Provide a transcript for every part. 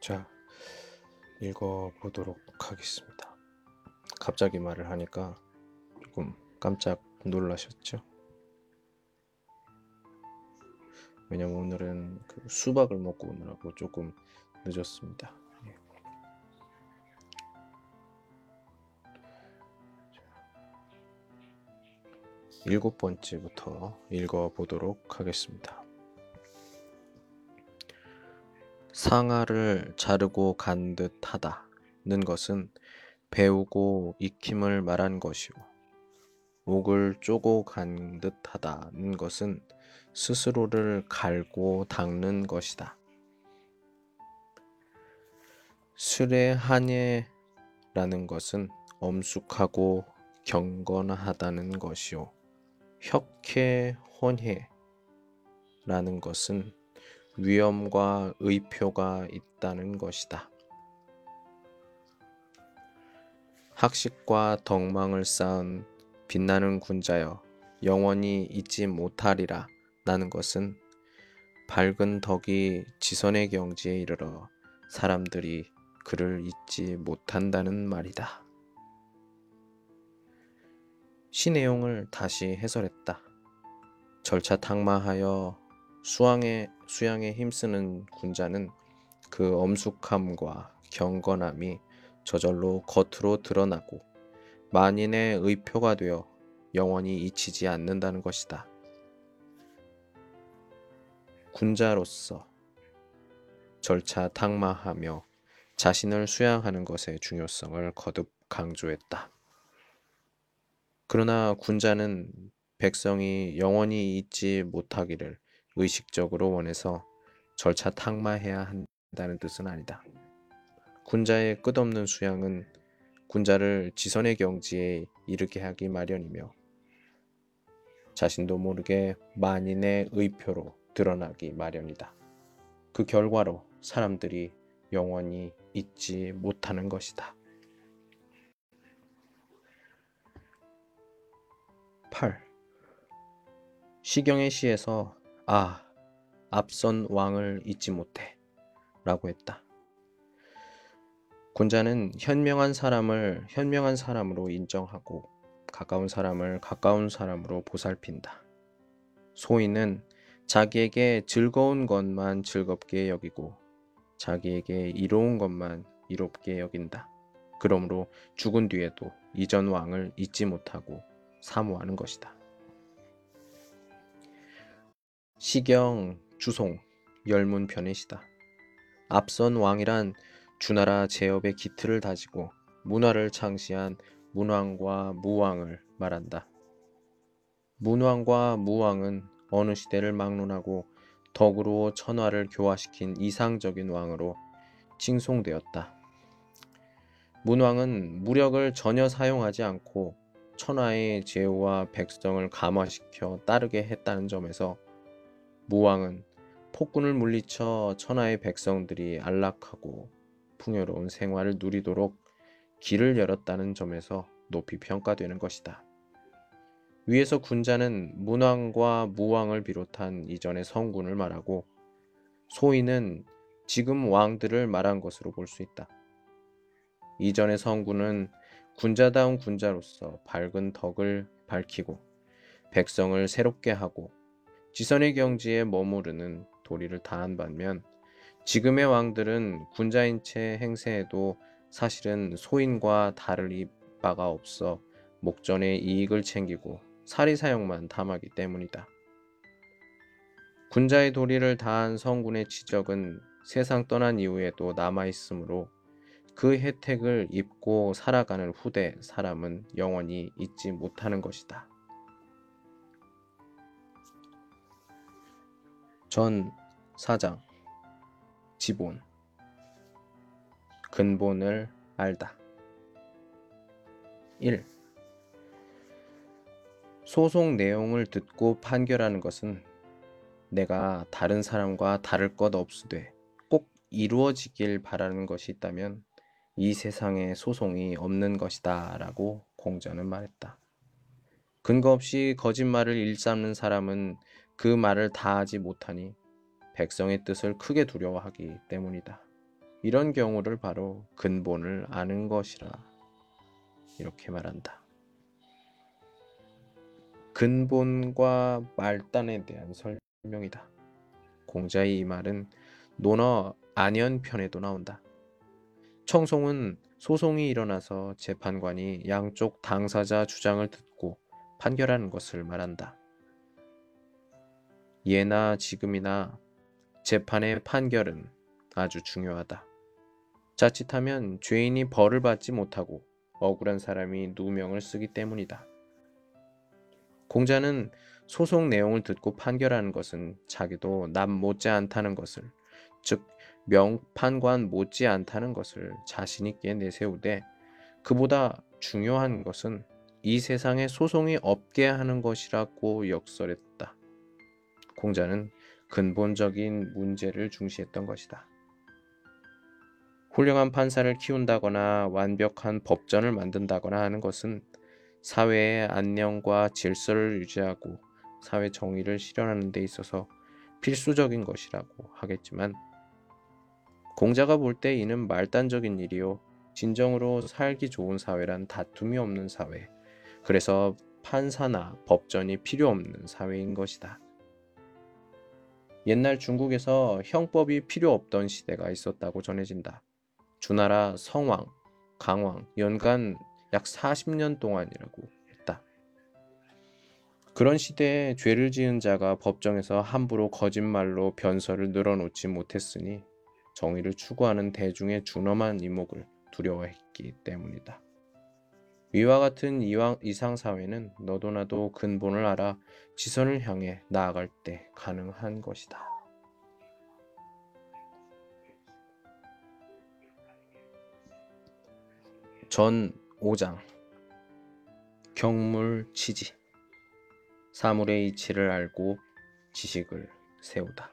자, 읽어보도록 하겠습니다. 갑자기 말을 하니까 조금 깜짝 놀라셨죠? 왜냐면 오늘은 그 수박을 먹고 오느라고 조금 늦었습니다. 예. 자, 일곱 번째부터 읽어보도록 하겠습니다. 상아를 자르고 간 듯하다는 것은 배우고 익힘을 말한 것이요. 옥을 쪼고 간 듯하다는 것은 스스로를 갈고 닦는 것이다. 스레하냐라는 것은 엄숙하고 경건하다는 것이요. 혁해 혼해라는 것은 위엄과 의표가 있다는 것이다. 학식과 덕망을 쌓은 빛나는 군자여 영원히 잊지 못하리라 나는 것은 밝은 덕이 지선의 경지에 이르러 사람들이 그를 잊지 못한다는 말이다. 시 내용을 다시 해설했다. 절차 탁마하여 수양에, 수양에 힘쓰는 군자는 그 엄숙함과 경건함이 저절로 겉으로 드러나고 만인의 의표가 되어 영원히 잊히지 않는다는 것이다. 군자로서 절차 탁마하며 자신을 수양하는 것의 중요성을 거듭 강조했다. 그러나 군자는 백성이 영원히 잊지 못하기를 의식적으로 원해서 절차 탁마해야 한다는 뜻은 아니다. 군자의 끝없는 수양은 군자를 지선의 경지에 이르게 하기 마련이며 자신도 모르게 만인의 의표로 드러나기 마련이다. 그 결과로 사람들이 영원히 잊지 못하는 것이다. 8. 시경의 시에서 아, 앞선 왕을 잊지 못해. 라고 했다. 군자는 현명한 사람을 현명한 사람으로 인정하고 가까운 사람을 가까운 사람으로 보살핀다. 소인은 자기에게 즐거운 것만 즐겁게 여기고 자기에게 이로운 것만 이롭게 여긴다. 그러므로 죽은 뒤에도 이전 왕을 잊지 못하고 사모하는 것이다. 시경, 주송, 열문 편의시다. 앞선 왕이란 주나라 제업의 기틀을 다지고 문화를 창시한 문왕과 무왕을 말한다. 문왕과 무왕은 어느 시대를 막론하고 덕으로 천화를 교화시킨 이상적인 왕으로 칭송되었다. 문왕은 무력을 전혀 사용하지 않고 천하의 제후와 백성을 감화시켜 따르게 했다는 점에서 무왕은 폭군을 물리쳐 천하의 백성들이 안락하고 풍요로운 생활을 누리도록 길을 열었다는 점에서 높이 평가되는 것이다. 위에서 군자는 문왕과 무왕을 비롯한 이전의 성군을 말하고 소인은 지금 왕들을 말한 것으로 볼 수 있다. 이전의 성군은 군자다운 군자로서 밝은 덕을 밝히고 백성을 새롭게 하고 지선의 경지에 머무르는 도리를 다한 반면 지금의 왕들은 군자인 채 행세해도 사실은 소인과 다를 바가 없어 목전의 이익을 챙기고 사리사욕만 탐하기 때문이다. 군자의 도리를 다한 성군의 지적은 세상 떠난 이후에도 남아 있으므로 그 혜택을 입고 살아가는 후대 사람은 영원히 잊지 못하는 것이다. 전 사장 지본 근본을 알다. 1. 소송 내용을 듣고 판결하는 것은 내가 다른 사람과 다를 것 없으되 꼭 이루어지길 바라는 것이 있다면 이 세상에 소송이 없는 것이다 라고 공자는 말했다. 근거 없이 거짓말을 일삼는 사람은 그 말을 다 하지 못하니 백성의 뜻을 크게 두려워하기 때문이다. 이런 경우를 바로 근본을 아는 것이라 이렇게 말한다. 근본과 말단에 대한 설명이다. 공자의 이 말은 논어 안연편에도 나온다. 청송은 소송이 일어나서 재판관이 양쪽 당사자 주장을 듣고 판결하는 것을 말한다. 예나 지금이나 재판의 판결은 아주 중요하다. 자칫하면 죄인이 벌을 받지 못하고 억울한 사람이 누명을 쓰기 때문이다. 공자는 소송 내용을 듣고 판결하는 것은 자기도 남 못지 않다는 것을, 즉 명판관 못지 않다는 것을 자신 있게 내세우되 그보다 중요한 것은 이 세상에 소송이 없게 하는 것이라고 역설했다. 공자는 근본적인 문제를 중시했던 것이다. 훌륭한 판사를 키운다거나 완벽한 법전을 만든다거나 하는 것은 사회의 안녕과 질서를 유지하고 사회 정의를 실현하는 데 있어서 필수적인 것이라고 하겠지만 공자가 볼 때 이는 말단적인 일이요 진정으로 살기 좋은 사회란 다툼이 없는 사회 그래서 판사나 법전이 필요 없는 사회인 것이다. 옛날 중국에서 형법이 필요 없던 시대가 있었다고 전해진다. 주나라 성왕, 강왕 연간 약 40년 동안이라고 했다. 그런 시대에 죄를 지은 자가 법정에서 함부로 거짓말로 변설을 늘어놓지 못했으니 정의를 추구하는 대중의 준엄한 이목을 두려워했기 때문이다. 위와 같은 이왕, 이상 사회는 너도 나도 근본을 알아 지선을 향해 나아갈 때 가능한 것이다. 전 5장. 경물 치지. 사물의 이치를 알고 지식을 세우다.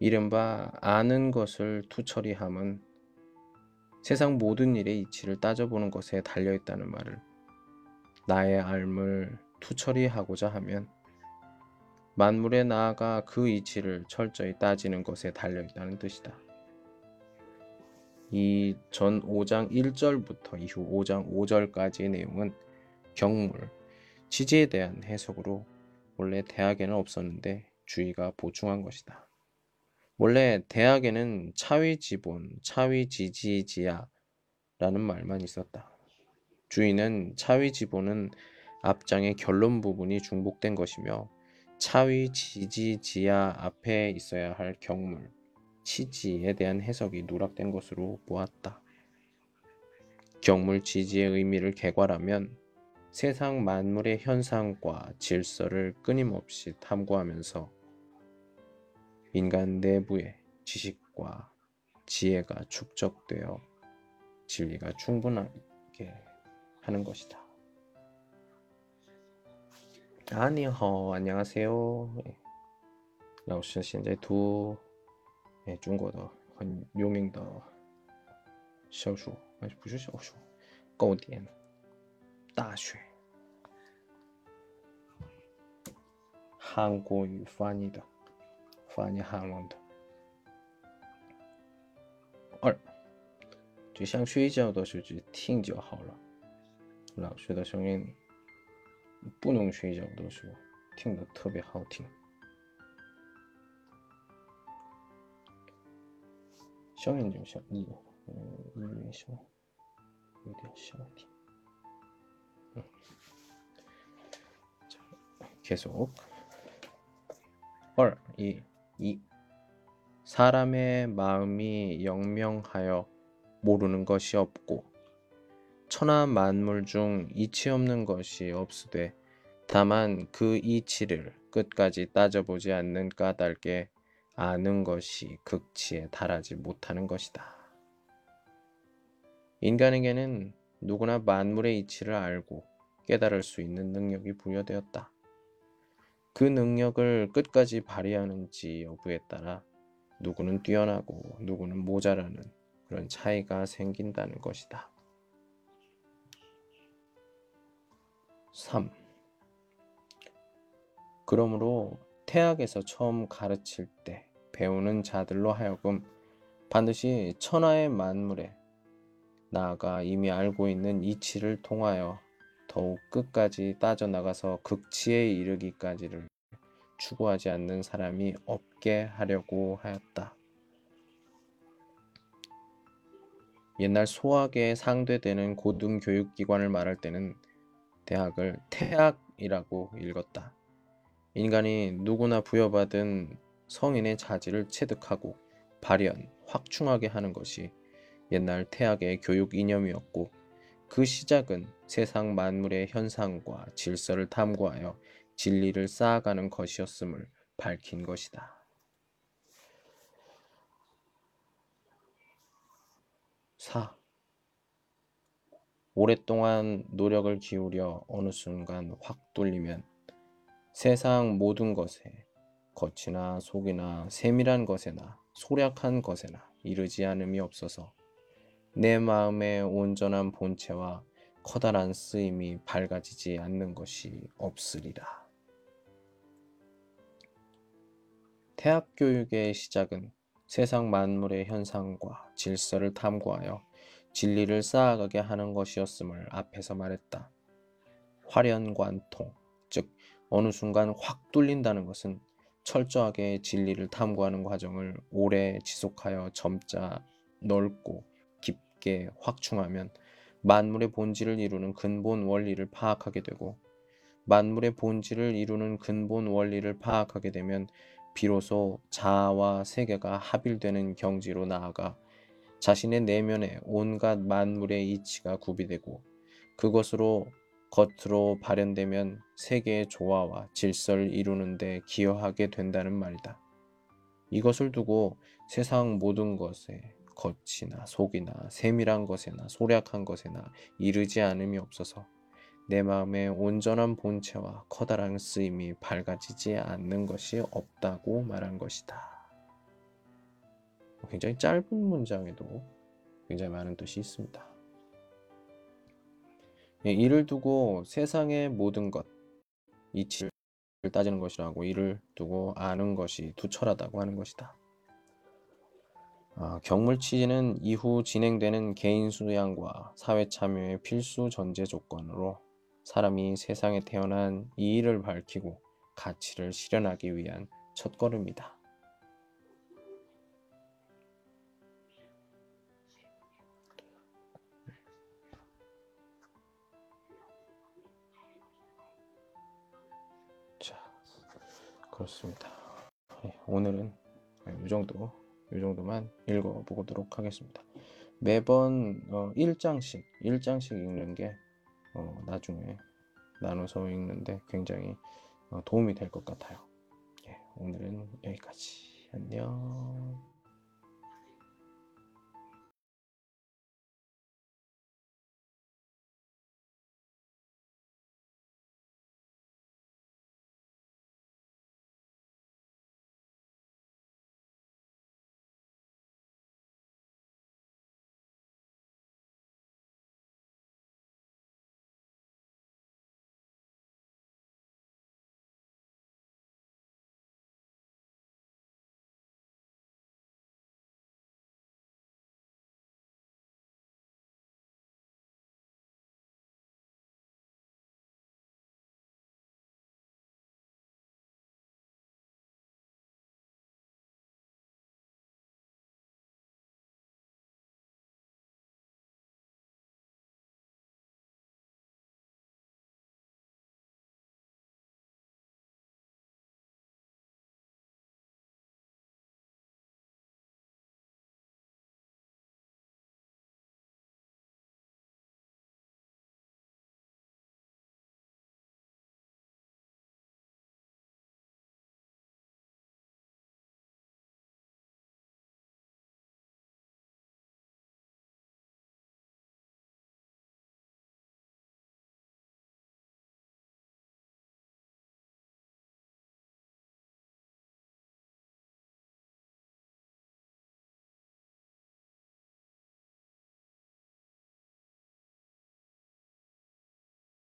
이른바 아는 것을 투처리함은 세상 모든 일의 이치를 따져보는 것에 달려있다는 말을 나의 알을 투처리하고자 하면 만물에 나아가 그 이치를 철저히 따지는 것에 달려있다는 뜻이다. 이 전 5장 1절부터 이후 5장 5절까지의 내용은 경물, 지지에 대한 해석으로 원래 대학에는 없었는데 주의가 보충한 것이다. 원래 대학에는 차위 지본, 차위 지지지야라는 말만 있었다. 주의는 차위 지본은 앞장의 결론 부분이 중복된 것이며 차위 지지지야 앞에 있어야 할 경물, 치지에 대한 해석이 누락된 것으로 보았다. 경물 치지의 의미를 개괄하면 세상 만물의 현상과 질서를 끊임없이 탐구하면서 인간 내부의 지식과 지혜가 축적되어 진리가 충분하게 하는 것이다. 아니허 안녕하세요. 老师现在读哎，中国的很有名的小说，哎，不是小说，古典大学，韩国语翻译的， 翻译韩文的。二，就想睡觉的时候就听就好了，老师的声音，不能睡觉的时候听得特别好听。声音좀小，이 음, 이小，有点小一点。 음. 자, 계속. 헐, 이, 이. 사람의 마음이 영명하여 모르는 것이 없고 천하 만물 중 이치 없는 것이 없으되 다만 그 이치를 끝까지 따져보지 않는 까닭에 아는 것이 극치에 달하지 못하는 것이다. 인간에게는 누구나 만물의 이치를 알고 깨달을 수 있는 능력이 부여되었다. 그 능력을 끝까지 발휘하는지 여부에 따라 누구는 뛰어나고 누구는 모자라는 그런 차이가 생긴다는 것이다. 3. 그러므로 태학에서 처음 가르칠 때 배우는 자들로 하여금 반드시 천하의 만물에 나아가 이미 알고 있는 이치를 통하여 더욱 끝까지 따져나가서 극치에 이르기까지를 추구하지 않는 사람이 없게 하려고 하였다. 옛날 소학에 상대되는 고등교육기관을 말할 때는 대학을 태학이라고 읽었다. 인간이 누구나 부여받은 성인의 자질을 체득하고 발현, 확충하게 하는 것이 옛날 태학의 교육 이념이었고 그 시작은 세상 만물의 현상과 질서를 탐구하여 진리를 쌓아가는 것이었음을 밝힌 것이다. 4. 오랫동안 노력을 기울여 어느 순간 확 뚫리면 세상 모든 것에 겉이나 속이나 세밀한 것에나 소략한 것에나 이르지 않음이 없어서 내 마음의 온전한 본체와 커다란 쓰임이 밝아지지 않는 것이 없으리라. 태학 교육의 시작은 세상 만물의 현상과 질서를 탐구하여 진리를 쌓아가게 하는 것이었음을 앞에서 말했다. 화련관통, 즉 어느 순간 확 뚫린다는 것은 철저하게 진리를 탐구하는 과정을 오래 지속하여 점자 넓고 깊게 확충하면 만물의 본질을 이루는 근본 원리를 파악하게 되고 만물의 본질을 이루는 근본 원리를 파악하게 되면 비로소 자아와 세계가 합일되는 경지로 나아가 자신의 내면에 온갖 만물의 이치가 구비되고 그것으로 겉으로 발현되면 세계의 조화와 질서를 이루는 데 기여하게 된다는 말이다. 이것을 두고 세상 모든 것에 겉이나 속이나 세밀한 것에나 소략한 것에나 이르지 않음이 없어서 내 마음의 온전한 본체와 커다란 쓰임이 밝아지지 않는 것이 없다고 말한 것이다. 굉장히 짧은 문장에도 굉장히 많은 뜻이 있습니다. 예, 이를 두고 세상의 모든 것, 이치를 따지는 것이라고 이를 두고 아는 것이 투철하다고 하는 것이다. 아, 경물 취지는 이후 진행되는 개인 수양과 사회 참여의 필수 전제 조건으로 사람이 세상에 태어난 이의를 밝히고 가치를 실현하기 위한 첫걸음이다. 자, 그렇습니다. 네, 오늘은 이 정도, 이 정도만 읽어보도록 하겠습니다. 매번 어, 1장씩, 1장씩 읽는 게 어, 나중에 나눠서 읽는데 굉장히 어, 도움이 될 것 같아요. 예, 오늘은 여기까지. 안녕.